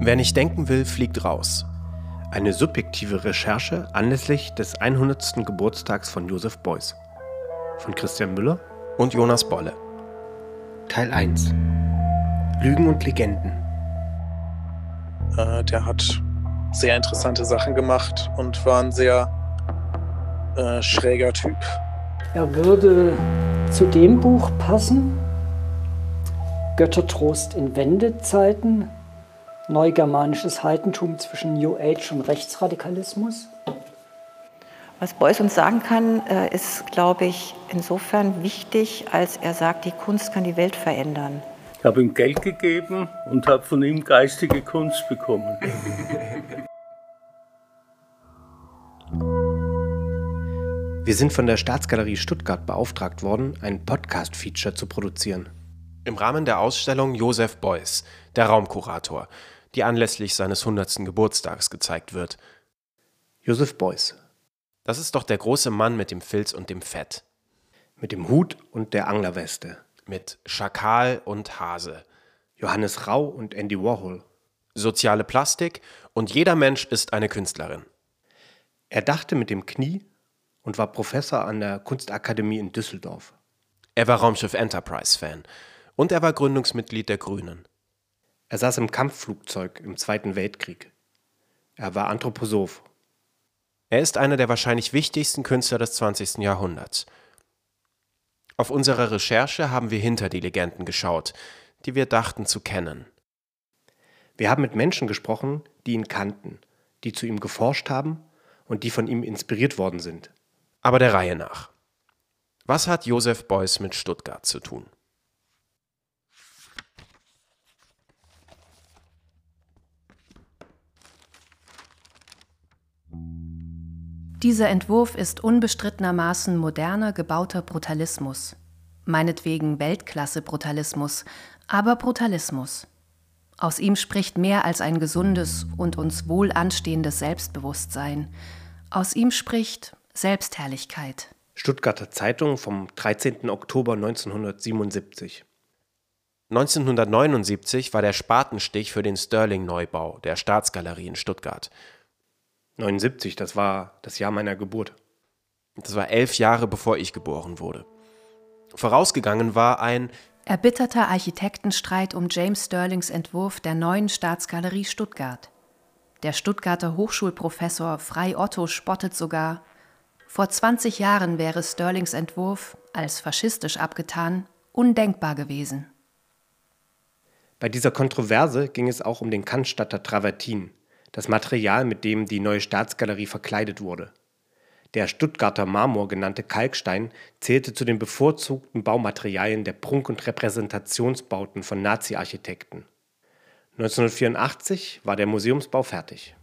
Wer nicht denken will, fliegt raus. Eine subjektive Recherche anlässlich des 100. Geburtstags von Josef Beuys. Von Christian Müller und Jonas Bolle. Teil 1. Lügen und Legenden. Äh, der hat sehr interessante Sachen gemacht und war ein sehr äh, schräger Typ. Er würde zu dem Buch passen, Göttertrost in Wendezeiten, neugermanisches Heidentum zwischen New Age und Rechtsradikalismus. Was Beuys uns sagen kann, äh, ist, glaube ich, insofern wichtig, als er sagt, die Kunst kann die Welt verändern. Ich habe ihm Geld gegeben und habe von ihm geistige Kunst bekommen. Wir sind von der Staatsgalerie Stuttgart beauftragt worden, ein Podcast-Feature zu produzieren. Im Rahmen der Ausstellung Josef Beuys, der Raumkurator, die anlässlich seines 100. Geburtstags gezeigt wird. Josef Beuys. Das ist doch der große Mann mit dem Filz und dem Fett. Mit dem Hut und der Anglerweste. Mit Schakal und Hase. Johannes Rau und Andy Warhol. Soziale Plastik und jeder Mensch ist eine Künstlerin. Er dachte mit dem Knie und war Professor an der Kunstakademie in Düsseldorf. Er war Raumschiff Enterprise-Fan und er war Gründungsmitglied der Grünen. Er saß im Kampfflugzeug im Zweiten Weltkrieg. Er war Anthroposoph. Er ist einer der wahrscheinlich wichtigsten Künstler des 20. Jahrhunderts. Auf unserer Recherche haben wir hinter die Legenden geschaut, die wir dachten zu kennen. Wir haben mit Menschen gesprochen, die ihn kannten, die zu ihm geforscht haben und die von ihm inspiriert worden sind. Aber der Reihe nach. Was hat Josef Beuys mit Stuttgart zu tun? Dieser Entwurf ist unbestrittenermaßen moderner, gebauter Brutalismus. Meinetwegen Weltklasse-Brutalismus, aber Brutalismus. Aus ihm spricht mehr als ein gesundes und uns wohl anstehendes Selbstbewusstsein. Aus ihm spricht Selbstherrlichkeit. Stuttgarter Zeitung vom 13. Oktober 1977. 1979 war der Spatenstich für den Sterling-Neubau der Staatsgalerie in Stuttgart. 79, das war das Jahr meiner Geburt. Das war elf Jahre bevor ich geboren wurde. Vorausgegangen war ein erbitterter Architektenstreit um James Sterlings Entwurf der neuen Staatsgalerie Stuttgart. Der Stuttgarter Hochschulprofessor Frei Otto spottet sogar, vor 20 Jahren wäre Sterlings Entwurf, als faschistisch abgetan, undenkbar gewesen. Bei dieser Kontroverse ging es auch um den Cannstatter Travertin, das Material, mit dem die neue Staatsgalerie verkleidet wurde. Der Stuttgarter Marmor genannte Kalkstein zählte zu den bevorzugten Baumaterialien der Prunk- und Repräsentationsbauten von Nazi-Architekten. 1984 war der Museumsbau fertig.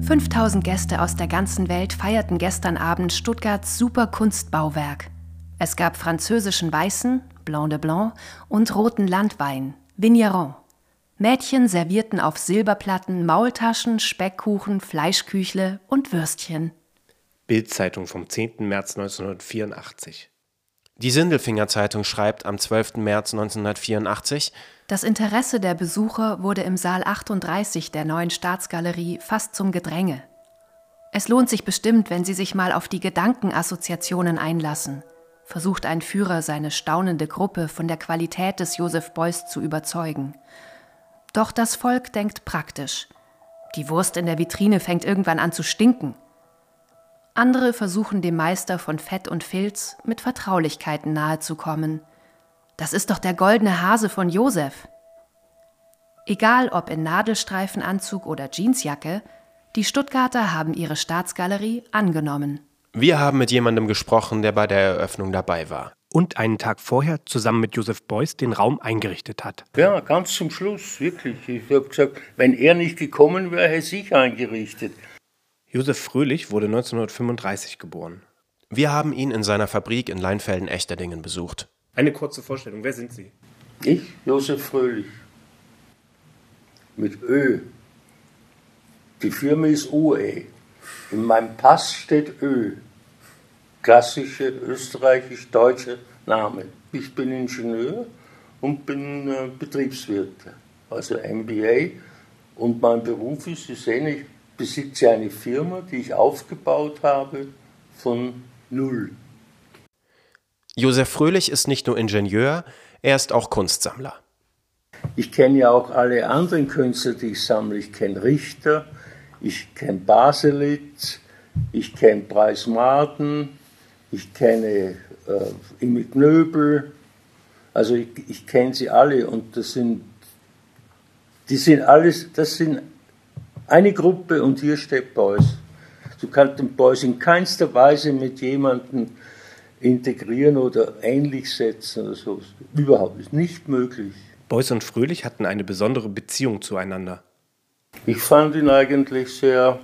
5000 Gäste aus der ganzen Welt feierten gestern Abend Stuttgarts Superkunstbauwerk. Es gab französischen Weißen, Blanc de Blanc, und roten Landwein, Vigneron. Mädchen servierten auf Silberplatten Maultaschen, Speckkuchen, Fleischküchle und Würstchen. Bildzeitung vom 10. März 1984. Die Sindelfinger Zeitung schreibt am 12. März 1984, das Interesse der Besucher wurde im Saal 38 der neuen Staatsgalerie fast zum Gedränge. Es lohnt sich bestimmt, wenn Sie sich mal auf die Gedankenassoziationen einlassen, versucht ein Führer seine staunende Gruppe von der Qualität des Josef Beuys zu überzeugen. Doch das Volk denkt praktisch. Die Wurst in der Vitrine fängt irgendwann an zu stinken. Andere versuchen dem Meister von Fett und Filz mit Vertraulichkeiten nahezukommen – das ist doch der goldene Hase von Josef. Egal ob in Nadelstreifenanzug oder Jeansjacke, die Stuttgarter haben ihre Staatsgalerie angenommen. Wir haben mit jemandem gesprochen, der bei der Eröffnung dabei war. Und einen Tag vorher zusammen mit Josef Beuys den Raum eingerichtet hat. Ja, ganz zum Schluss, wirklich. Ich habe gesagt, wenn er nicht gekommen wäre, hätte ich eingerichtet. Josef Fröhlich wurde 1935 geboren. Wir haben ihn in seiner Fabrik in Leinfelden-Echterdingen besucht. Eine kurze Vorstellung. Wer sind Sie? Ich, Josef Fröhlich. Mit Ö. Die Firma ist OE. In meinem Pass steht Ö. Klassische österreichisch-deutsche Name. Ich bin Ingenieur und bin äh, Betriebswirt also MBA. Und mein Beruf ist, Sie sehen, ich besitze eine Firma, die ich aufgebaut habe von null. Josef Fröhlich ist nicht nur Ingenieur, er ist auch Kunstsammler. Ich kenne ja auch alle anderen Künstler, die ich sammle. Ich kenne Richter, ich kenne Baselitz, ich kenne Preis Martin, ich kenne äh, Imi Knöbel, also ich, ich kenne sie alle und das sind, die sind alles, das sind eine Gruppe und hier steht Beuys. Du kannst den Beuys in keinster Weise mit jemandem integrieren oder ähnlich setzen oder so. Überhaupt ist nicht möglich. Beuys und Fröhlich hatten eine besondere Beziehung zueinander. Ich fand ihn eigentlich sehr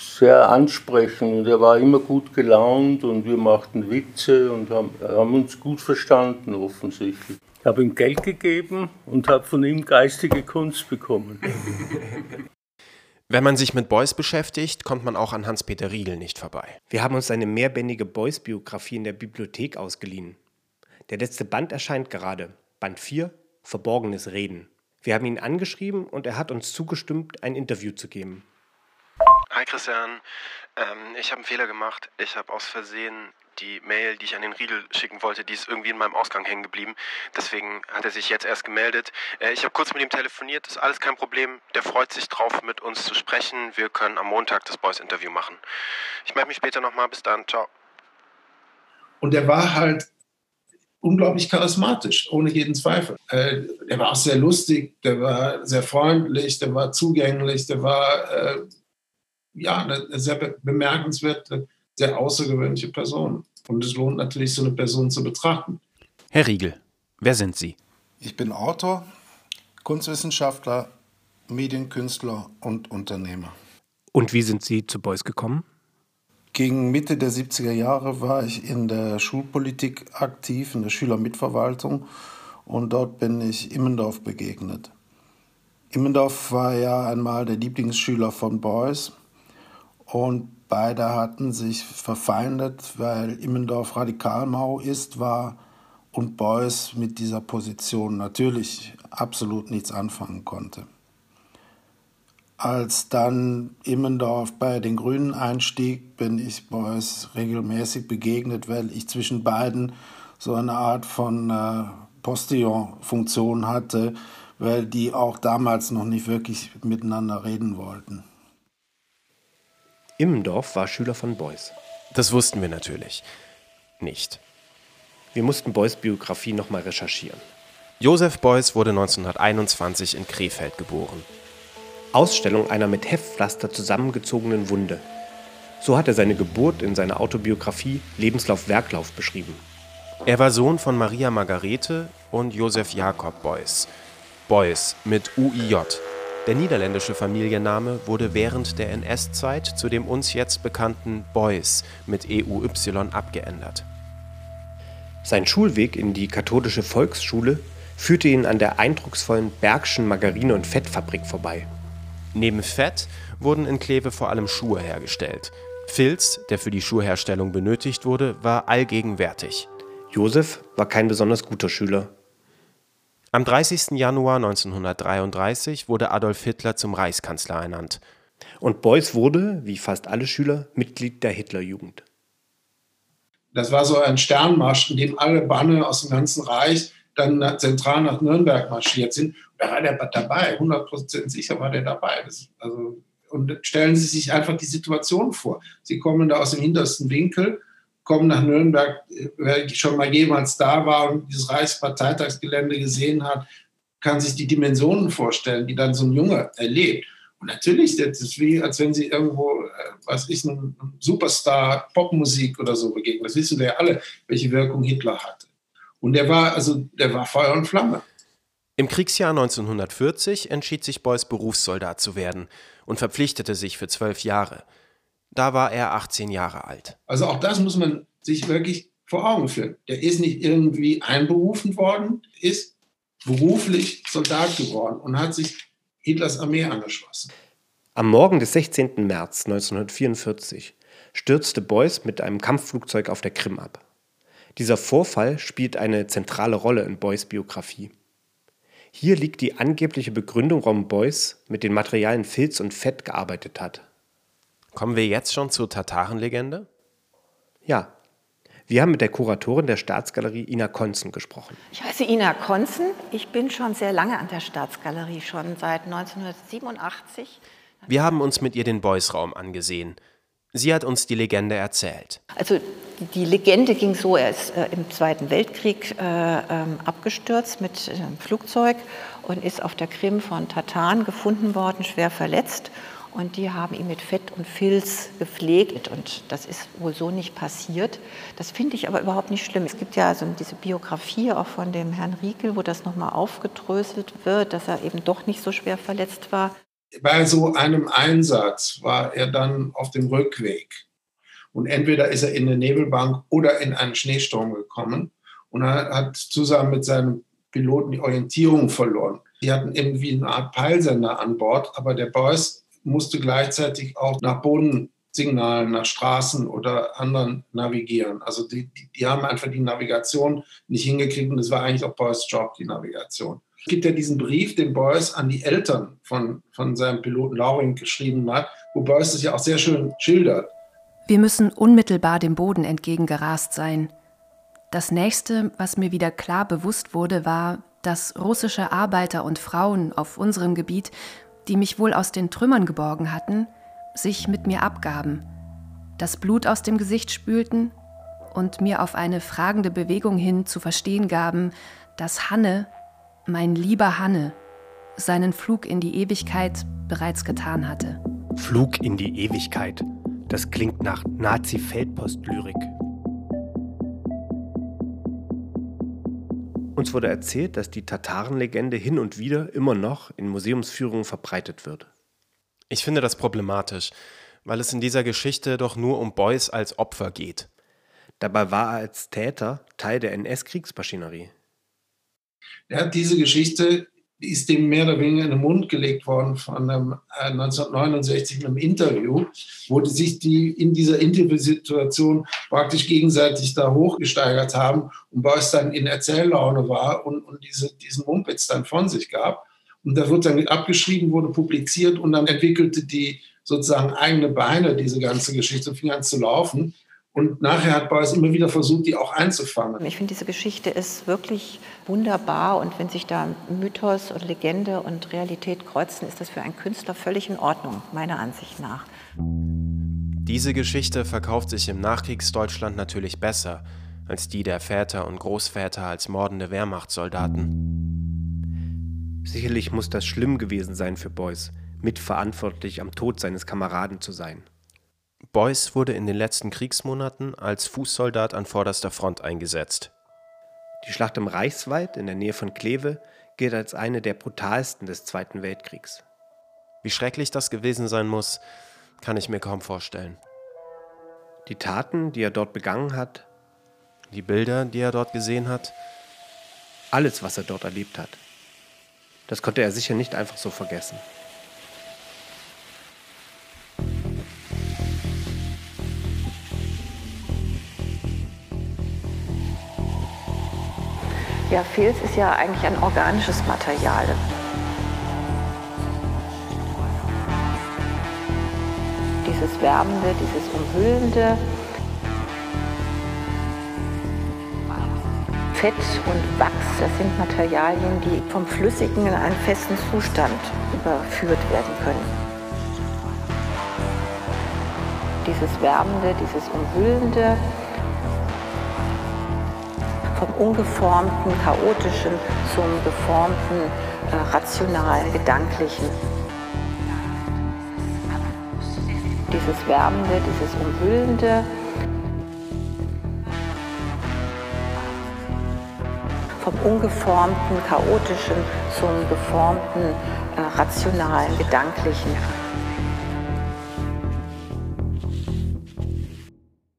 sehr ansprechend und er war immer gut gelaunt und wir machten Witze und haben, haben uns gut verstanden offensichtlich. Ich habe ihm Geld gegeben und habe von ihm geistige Kunst bekommen. Wenn man sich mit Beuys beschäftigt, kommt man auch an Hans-Peter Riegel nicht vorbei. Wir haben uns eine mehrbändige Beuys-Biografie in der Bibliothek ausgeliehen. Der letzte Band erscheint gerade. Band 4, Verborgenes Reden. Wir haben ihn angeschrieben und er hat uns zugestimmt, ein Interview zu geben. Hi Christian, ähm, ich habe einen Fehler gemacht. Ich habe aus Versehen die Mail, die ich an den Riedel schicken wollte, die ist irgendwie in meinem Ausgang hängen geblieben. Deswegen hat er sich jetzt erst gemeldet. Äh, ich habe kurz mit ihm telefoniert, ist alles kein Problem. Der freut sich drauf, mit uns zu sprechen. Wir können am Montag das Boys-Interview machen. Ich melde mich später nochmal. Bis dann. Ciao. Und er war halt unglaublich charismatisch, ohne jeden Zweifel. Äh, der war auch sehr lustig, der war sehr freundlich, der war zugänglich, der war äh, ja, eine sehr bemerkenswerte, sehr außergewöhnliche Person. Und es lohnt natürlich, so eine Person zu betrachten. Herr Riegel, wer sind Sie? Ich bin Autor, Kunstwissenschaftler, Medienkünstler und Unternehmer. Und wie sind Sie zu Beuys gekommen? Gegen Mitte der 70er Jahre war ich in der Schulpolitik aktiv, in der Schülermitverwaltung und dort bin ich Immendorf begegnet. Immendorf war ja einmal der Lieblingsschüler von Beuys und beide hatten sich verfeindet, weil Immendorf Radikalmau ist, war und Beuys mit dieser Position natürlich absolut nichts anfangen konnte. Als dann Immendorf bei den Grünen einstieg, bin ich Beuys regelmäßig begegnet, weil ich zwischen beiden so eine Art von äh, Postillon-Funktion hatte, weil die auch damals noch nicht wirklich miteinander reden wollten. Immendorf war Schüler von Beuys. Das wussten wir natürlich nicht. Wir mussten Beuys Biografie nochmal recherchieren. Josef Beuys wurde 1921 in Krefeld geboren. Ausstellung einer mit Heftpflaster zusammengezogenen Wunde. So hat er seine Geburt in seiner Autobiografie Lebenslauf Werklauf beschrieben. Er war Sohn von Maria Margarete und Josef Jakob Beuys. Beuys mit UIJ, der niederländische Familienname wurde während der NS-Zeit zu dem uns jetzt bekannten Beuys mit EUY abgeändert. Sein Schulweg in die katholische Volksschule führte ihn an der eindrucksvollen Bergschen Margarine- und Fettfabrik vorbei. Neben Fett wurden in Kleve vor allem Schuhe hergestellt. Filz, der für die Schuhherstellung benötigt wurde, war allgegenwärtig. Josef war kein besonders guter Schüler. Am 30. Januar 1933 wurde Adolf Hitler zum Reichskanzler ernannt. Und Beuys wurde, wie fast alle Schüler, Mitglied der Hitlerjugend. Das war so ein Sternmarsch, in dem alle Banner aus dem ganzen Reich dann zentral nach Nürnberg marschiert sind. Da war der dabei, 100% sicher war der dabei. Das, also, und stellen Sie sich einfach die Situation vor. Sie kommen da aus dem hintersten Winkel kommen nach Nürnberg, wer schon mal jemals da war und dieses Reichsparteitagsgelände gesehen hat, kann sich die Dimensionen vorstellen, die dann so ein Junge erlebt. Und natürlich, das ist wie, als wenn sie irgendwo, äh, was ich, ein Superstar Popmusik oder so begegnen. Das wissen wir ja alle, welche Wirkung Hitler hatte. Und der war, also, der war Feuer und Flamme. Im Kriegsjahr 1940 entschied sich Beuys Berufssoldat zu werden und verpflichtete sich für zwölf Jahre. Da war er 18 Jahre alt. Also auch das muss man sich wirklich vor Augen führen. Der ist nicht irgendwie einberufen worden, ist beruflich Soldat geworden und hat sich Hitlers Armee angeschlossen. Am Morgen des 16. März 1944 stürzte Beuys mit einem Kampfflugzeug auf der Krim ab. Dieser Vorfall spielt eine zentrale Rolle in Beuys Biografie. Hier liegt die angebliche Begründung, warum Beuys mit den Materialien Filz und Fett gearbeitet hat. Kommen wir jetzt schon zur Tatarenlegende? Ja. Wir haben mit der Kuratorin der Staatsgalerie Ina Konzen gesprochen. Ich heiße Ina Konzen. Ich bin schon sehr lange an der Staatsgalerie, schon seit 1987. Wir haben uns mit ihr den Beuys-Raum angesehen. Sie hat uns die Legende erzählt. Also die Legende ging so, er ist äh, im Zweiten Weltkrieg äh, ähm, abgestürzt mit einem Flugzeug und ist auf der Krim von Tataren gefunden worden, schwer verletzt. Und die haben ihn mit Fett und Filz gepflegt. Und das ist wohl so nicht passiert. Das finde ich aber überhaupt nicht schlimm. Es gibt ja also diese Biografie auch von dem Herrn Riekel, wo das nochmal aufgedröselt wird, dass er eben doch nicht so schwer verletzt war. Bei so einem Einsatz war er dann auf dem Rückweg. Und entweder ist er in eine Nebelbank oder in einen Schneesturm gekommen. Und er hat zusammen mit seinem Piloten die Orientierung verloren. Die hatten irgendwie eine Art Peilsender an Bord, aber der Beuys musste gleichzeitig auch nach Bodensignalen, nach Straßen oder anderen navigieren. Also die, die, die haben einfach die Navigation nicht hingekriegt und das war eigentlich auch Beuys Job, die Navigation. Es gibt ja diesen Brief, den Beuys an die Eltern von, von seinem Piloten Lauring geschrieben hat, wo Beuys das ja auch sehr schön schildert. Wir müssen unmittelbar dem Boden entgegengerast sein. Das nächste, was mir wieder klar bewusst wurde, war, dass russische Arbeiter und Frauen auf unserem Gebiet, die mich wohl aus den Trümmern geborgen hatten, sich mit mir abgaben, das Blut aus dem Gesicht spülten und mir auf eine fragende Bewegung hin zu verstehen gaben, dass Hanne mein lieber Hanne, seinen Flug in die Ewigkeit bereits getan hatte. Flug in die Ewigkeit. Das klingt nach Nazi-Feldpost-Lyrik. Uns wurde erzählt, dass die Tatarenlegende hin und wieder immer noch in Museumsführungen verbreitet wird. Ich finde das problematisch, weil es in dieser Geschichte doch nur um Beuys als Opfer geht. Dabei war er als Täter Teil der NS-Kriegsmaschinerie. Ja, diese Geschichte ist dem mehr oder weniger in den Mund gelegt worden von einem, äh, 1969 in einem Interview, wo die sich die in dieser Interviewsituation praktisch gegenseitig da hochgesteigert haben und Beuys dann in Erzähllaune war und, und diese, diesen Mumpitz dann von sich gab. Und da wird dann abgeschrieben, wurde publiziert und dann entwickelte die sozusagen eigene Beine, diese ganze Geschichte, und fing an zu laufen. Und nachher hat Beuys immer wieder versucht, die auch einzufangen. Ich finde, diese Geschichte ist wirklich wunderbar. Und wenn sich da Mythos und Legende und Realität kreuzen, ist das für einen Künstler völlig in Ordnung, meiner Ansicht nach. Diese Geschichte verkauft sich im Nachkriegsdeutschland natürlich besser als die der Väter und Großväter als mordende Wehrmachtssoldaten. Sicherlich muss das schlimm gewesen sein für Beuys, mitverantwortlich am Tod seines Kameraden zu sein. Beuys wurde in den letzten Kriegsmonaten als Fußsoldat an vorderster Front eingesetzt. Die Schlacht im Reichswald in der Nähe von Kleve gilt als eine der brutalsten des Zweiten Weltkriegs. Wie schrecklich das gewesen sein muss, kann ich mir kaum vorstellen. Die Taten, die er dort begangen hat, die Bilder, die er dort gesehen hat, alles, was er dort erlebt hat, das konnte er sicher nicht einfach so vergessen. Ja, Filz ist ja eigentlich ein organisches Material. Dieses Wärmende, dieses Umhüllende. Fett und Wachs, das sind Materialien, die vom Flüssigen in einen festen Zustand überführt werden können. Dieses Wärmende, dieses Umhüllende, vom ungeformten, chaotischen zum geformten, äh, rationalen, gedanklichen. Dieses Wärmende, dieses Umhüllende. Vom ungeformten, chaotischen zum geformten, äh, rationalen, gedanklichen.